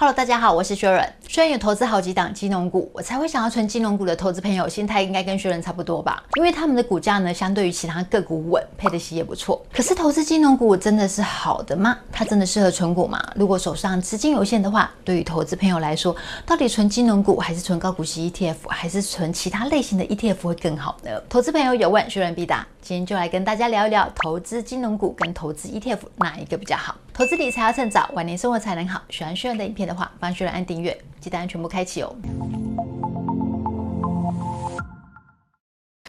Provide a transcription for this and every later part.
Hello，大家好，我是薛仁。虽然有投资好几档金融股，我才会想要存金融股的投资朋友，心态应该跟薛仁差不多吧？因为他们的股价呢，相对于其他个股稳，配的息也不错。可是投资金融股真的是好的吗？它真的适合存股吗？如果手上资金有限的话，对于投资朋友来说，到底存金融股还是存高股息 ETF，还是存其他类型的 ETF 会更好呢？投资朋友有问，薛仁必答。今天就来跟大家聊一聊投资金融股跟投资 ETF 哪一个比较好？投资理财要趁早，晚年生活才能好。喜欢薛润的影片的话，帮薛润按订阅，记得按全部开启哦。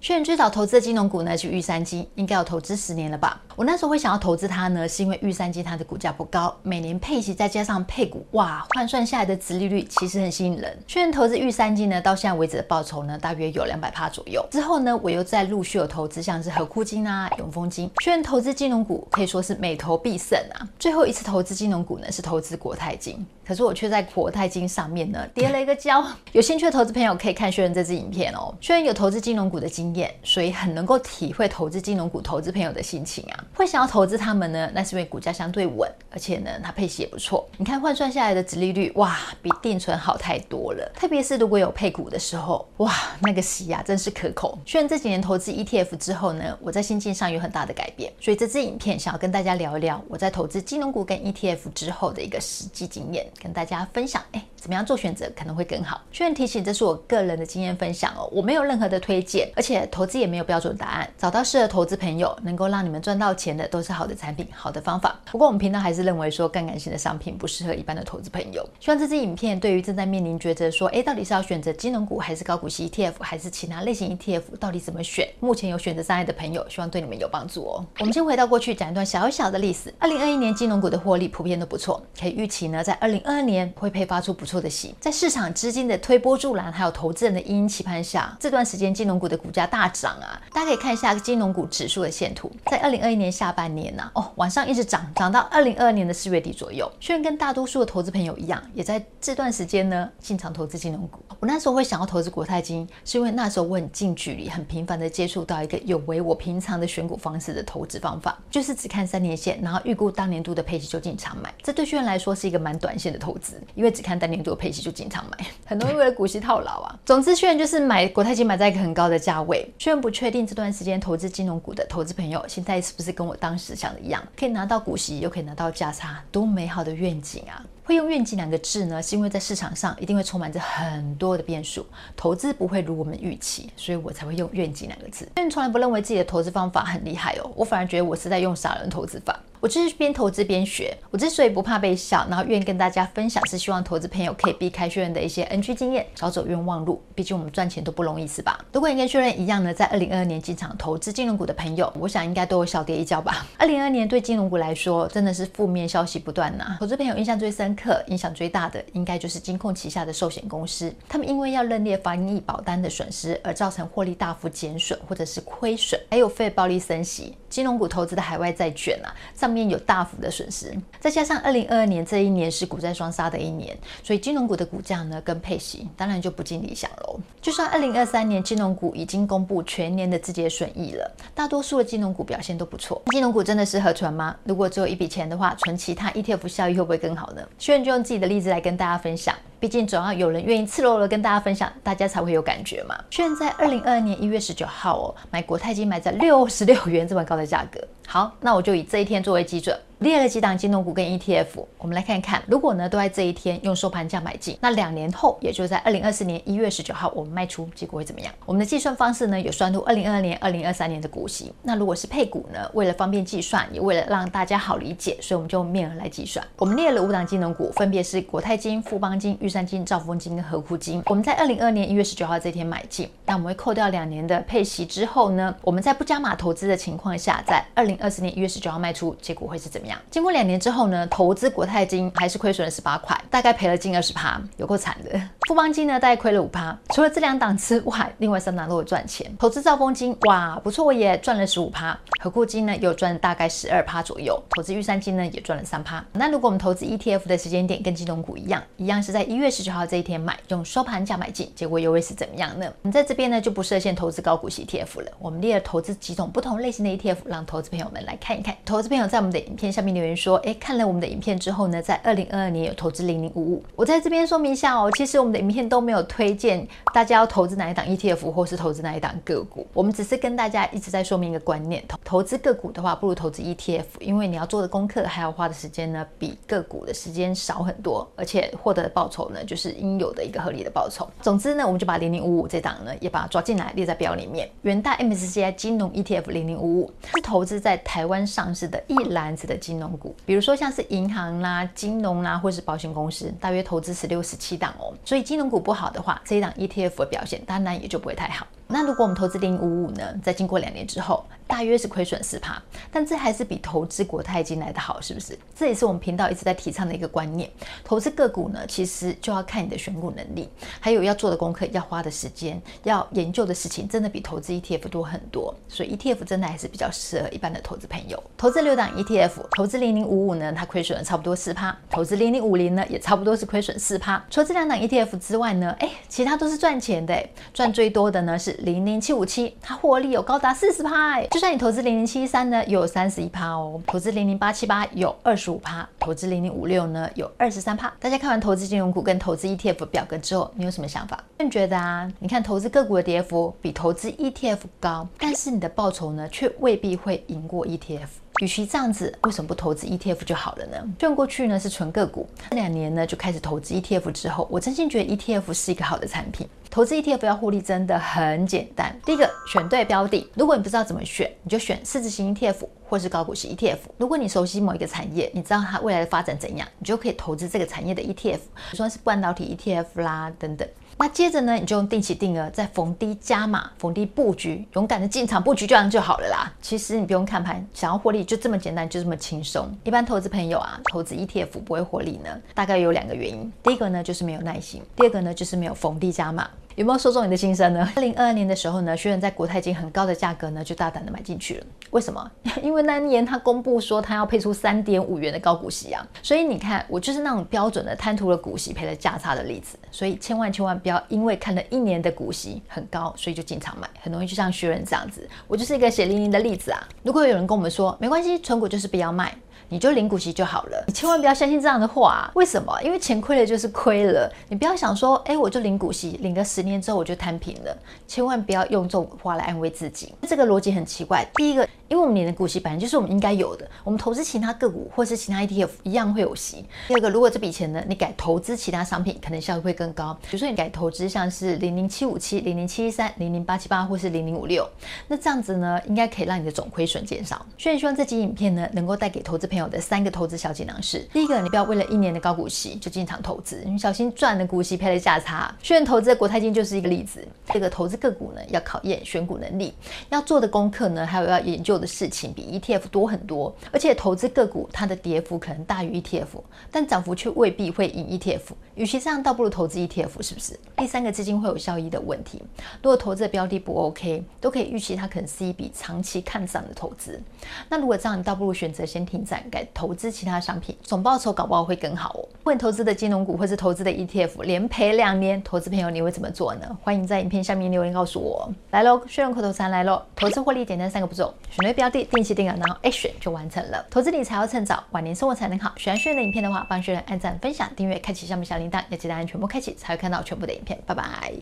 薛润最早投资的金融股呢，是玉山金，应该有投资十年了吧？我那时候会想要投资它呢，是因为玉山金它的股价不高，每年配息再加上配股，哇，换算下来的殖利率其实很吸引人。薛润投资玉山金呢，到现在为止的报酬呢，大约有两百趴左右。之后呢，我又再陆续有投资，像是和库金啊、永丰金。薛润投资金融股可以说是每投必胜啊。最后一次投资金融股呢，是投资国泰金，可是我却在国泰金上面呢跌了一个跤。有兴趣的投资朋友可以看薛润这支影片哦。薛润有投资金融股的经验。所以很能够体会投资金融股投资朋友的心情啊，会想要投资他们呢，那是因为股价相对稳，而且呢，它配息也不错。你看换算下来的殖利率，哇，比定存好太多了。特别是如果有配股的时候，哇，那个息呀、啊，真是可口。虽然这几年投资 ETF 之后呢，我在心境上有很大的改变，所以这支影片想要跟大家聊一聊我在投资金融股跟 ETF 之后的一个实际经验，跟大家分享，哎，怎么样做选择可能会更好。虽然提醒，这是我个人的经验分享哦，我没有任何的推荐，而且投资。也没有标准答案，找到适合投资朋友，能够让你们赚到钱的，都是好的产品、好的方法。不过我们频道还是认为说，杠杆性的商品不适合一般的投资朋友。希望这支影片对于正在面临抉择说，哎，到底是要选择金融股，还是高股息 ETF，还是其他类型 ETF，到底怎么选？目前有选择障碍的朋友，希望对你们有帮助哦。我们先回到过去，讲一段小小的历史。二零二一年金融股的获利普遍都不错，可以预期呢，在二零二二年会配发出不错的戏。在市场资金的推波助澜，还有投资人的殷殷期盼下，这段时间金融股的股价大涨啊，大家可以看。一下金融股指数的线图，在二零二一年下半年呢、哦，晚上一直涨，涨到二零二二年的四月底左右。虽然跟大多数的投资朋友一样，也在这段时间呢进场投资金融股。我那时候会想要投资国泰金，是因为那时候我很近距离、很频繁的接触到一个有违我平常的选股方式的投资方法，就是只看三年线，然后预估当年度的配息就进场买。这对薛润来说是一个蛮短线的投资，因为只看当年度的配息就进场买，很多人为了股息套牢啊。总之，薛润就是买国泰金买在一个很高的价位。薛润不确定这段。时间投资金融股的投资朋友，现在是不是跟我当时想的一样，可以拿到股息，又可以拿到价差，多美好的愿景啊！会用愿景两个字呢，是因为在市场上一定会充满着很多的变数，投资不会如我们预期，所以我才会用愿景两个字。因为从来不认为自己的投资方法很厉害哦，我反而觉得我是在用傻人投资法。我就是边投资边学。我之所以不怕被笑，然后愿意跟大家分享，是希望投资朋友可以避开薛润的一些 NG 经验，少走冤枉路。毕竟我们赚钱都不容易，是吧？如果你跟薛润一样呢，在二零二二年进场投资金融股的朋友，我想应该都有小跌一跤吧。二零二二年对金融股来说，真的是负面消息不断呐、啊。投资朋友印象最深刻、影响最大的，应该就是金控旗下的寿险公司，他们因为要认列防疫保单的损失，而造成获利大幅减损或者是亏损，还有非暴利升息。金融股投资的海外债券啊，上面有大幅的损失，再加上二零二二年这一年是股债双杀的一年，所以金融股的股价呢跟配息当然就不尽理想喽。就算二零二三年金融股已经公布全年的自结损益了，大多数的金融股表现都不错。金融股真的适合存吗？如果只有一笔钱的话，存其他 ETF 效益会不会更好呢？薛润就用自己的例子来跟大家分享。毕竟总要有人愿意赤裸裸跟大家分享，大家才会有感觉嘛。薛润在二零二二年一月十九号哦，买国泰金买在六十六元这么高的价格。好，那我就以这一天作为基准。列了几档金融股跟 ETF，我们来看看，如果呢都在这一天用收盘价买进，那两年后，也就在二零二四年一月十九号我们卖出，结果会怎么样？我们的计算方式呢有算入二零二二年、二零二三年的股息。那如果是配股呢，为了方便计算，也为了让大家好理解，所以我们就用面额来计算。我们列了五档金融股，分别是国泰金、富邦金、玉山金、兆丰金跟合库金。我们在二零二二年一月十九号这天买进，那我们会扣掉两年的配息之后呢，我们在不加码投资的情况下，在二零二四年一月十九号卖出，结果会是怎么样？经过两年之后。呢，投资国泰金还是亏损了十八块，大概赔了近二十趴，有够惨的。富邦金呢大概亏了五趴。除了这两档之外，另外三档都有赚钱。投资兆丰金哇不错，我也赚了十五趴。合库金呢有赚大概十二趴左右。投资玉山金呢也赚了三趴。那如果我们投资 ETF 的时间点跟金融股一样，一样是在一月十九号这一天买，用收盘价买进，结果又会是怎么样呢？我们在这边呢就不设限投资高股息 ETF 了。我们列了投资几种不同类型的 ETF，让投资朋友们来看一看。投资朋友在我们的影片下下面留言说，哎，看了我们的影片之后呢，在二零二二年有投资零零五五。我在这边说明一下哦，其实我们的影片都没有推荐大家要投资哪一档 ETF，或是投资哪一档个股。我们只是跟大家一直在说明一个观念：投投资个股的话，不如投资 ETF，因为你要做的功课还要花的时间呢，比个股的时间少很多，而且获得的报酬呢，就是应有的一个合理的报酬。总之呢，我们就把零零五五这档呢，也把它抓进来列在表里面。元大 MSCI 金融 ETF 零零五五是投资在台湾上市的一篮子的金融股，比如说像是银行啦、金融啦，或是保险公司，大约投资十六、十七档哦。所以金融股不好的话，这一档 ETF 的表现当然也就不会太好。那如果我们投资零零五五呢，在经过两年之后，大约是亏损四趴，但这还是比投资国泰金来的好，是不是？这也是我们频道一直在提倡的一个观念。投资个股呢，其实就要看你的选股能力，还有要做的功课，要花的时间，要研究的事情，真的比投资 ETF 多很多。所以 ETF 真的还是比较适合一般的投资朋友。投资六档 ETF，投资零零五五呢，它亏损了差不多四趴；投资零零五零呢，也差不多是亏损四趴。除了这两档 ETF 之外呢，哎，其他都是赚钱的。赚最多的呢是零零七五七，它获利有高达四十趴。就算你投资零零七三呢，有三十一趴哦；投资零零八七八有二十五趴；投资零零五六呢，有二十三趴。大家看完投资金融股跟投资 ETF 表格之后，你有什么想法？你觉得啊，你看投资个股的跌幅比投资 ETF 高，但是你的报酬呢，却未必会赢过 ETF。与其这样子，为什么不投资 ETF 就好了呢？虽然过去呢是纯个股，这两年呢就开始投资 ETF 之后，我真心觉得 ETF 是一个好的产品。投资 ETF 要获利真的很简单。第一个，选对标的。如果你不知道怎么选，你就选市值型 ETF 或是高股息 ETF。如果你熟悉某一个产业，你知道它未来的发展怎样，你就可以投资这个产业的 ETF，比如说是半导体 ETF 啦等等。那接着呢，你就用定期定额，再逢低加码、逢低布局，勇敢的进场布局，这样就好了啦。其实你不用看盘，想要获利就这么简单，就这么轻松。一般投资朋友啊，投资 ETF 不会获利呢，大概有两个原因。第一个呢，就是没有耐心；第二个呢，就是没有逢低加码。有没有说中你的心声呢？二零二二年的时候呢，学员在国泰金很高的价格呢，就大胆的买进去了。为什么？因为那年他公布说他要配出三点五元的高股息啊，所以你看我就是那种标准的贪图了股息赔了价差的例子。所以千万千万不要因为看了一年的股息很高，所以就进场买，很容易就像学员这样子。我就是一个血淋淋的例子啊。如果有人跟我们说没关系，存股就是不要卖。你就领股息就好了，你千万不要相信这样的话。为什么？因为钱亏了就是亏了。你不要想说，哎，我就领股息，领个十年之后我就摊平了。千万不要用这种话来安慰自己，这个逻辑很奇怪。第一个。因为我们领的股息本来就是我们应该有的，我们投资其他个股或是其他 ETF 一样会有息。第二个，如果这笔钱呢，你改投资其他商品，可能效益会更高。比如说你改投资像是零零七五七、零零七一三、零零八七八或是零零五六，那这样子呢，应该可以让你的总亏损减少。所以希望这集影片呢，能够带给投资朋有的三个投资小锦囊是：第一个，你不要为了一年的高股息就进场投资，你小心赚了股息赔了价差。虽然投资的国泰金就是一个例子。这个投资个股呢，要考验选股能力，要做的功课呢，还有要研究的事情比 ETF 多很多，而且投资个股，它的跌幅可能大于 ETF，但涨幅却未必会赢 ETF。与其这样，倒不如投资 ETF，是不是？第三个资金会有效益的问题，如果投资的标的不 OK，都可以预期它可能是一笔长期看涨的投资。那如果这样，你倒不如选择先停战，改投资其他商品，总报酬搞不好会更好哦。问投资的金融股或是投资的 ETF 连赔两年，投资朋友你会怎么做呢？欢迎在影片下面留言告诉我。来喽，学员口头禅来喽，投资获利简单三个步骤，选对标的。定期定额，然后 Action 就完成了。投资理财要趁早，晚年生活才能好。喜欢学员的影片的话，帮学员按赞、分享、订阅、开启下面小铃铛，要记得按全部开启，才会看到全部的影片。拜拜。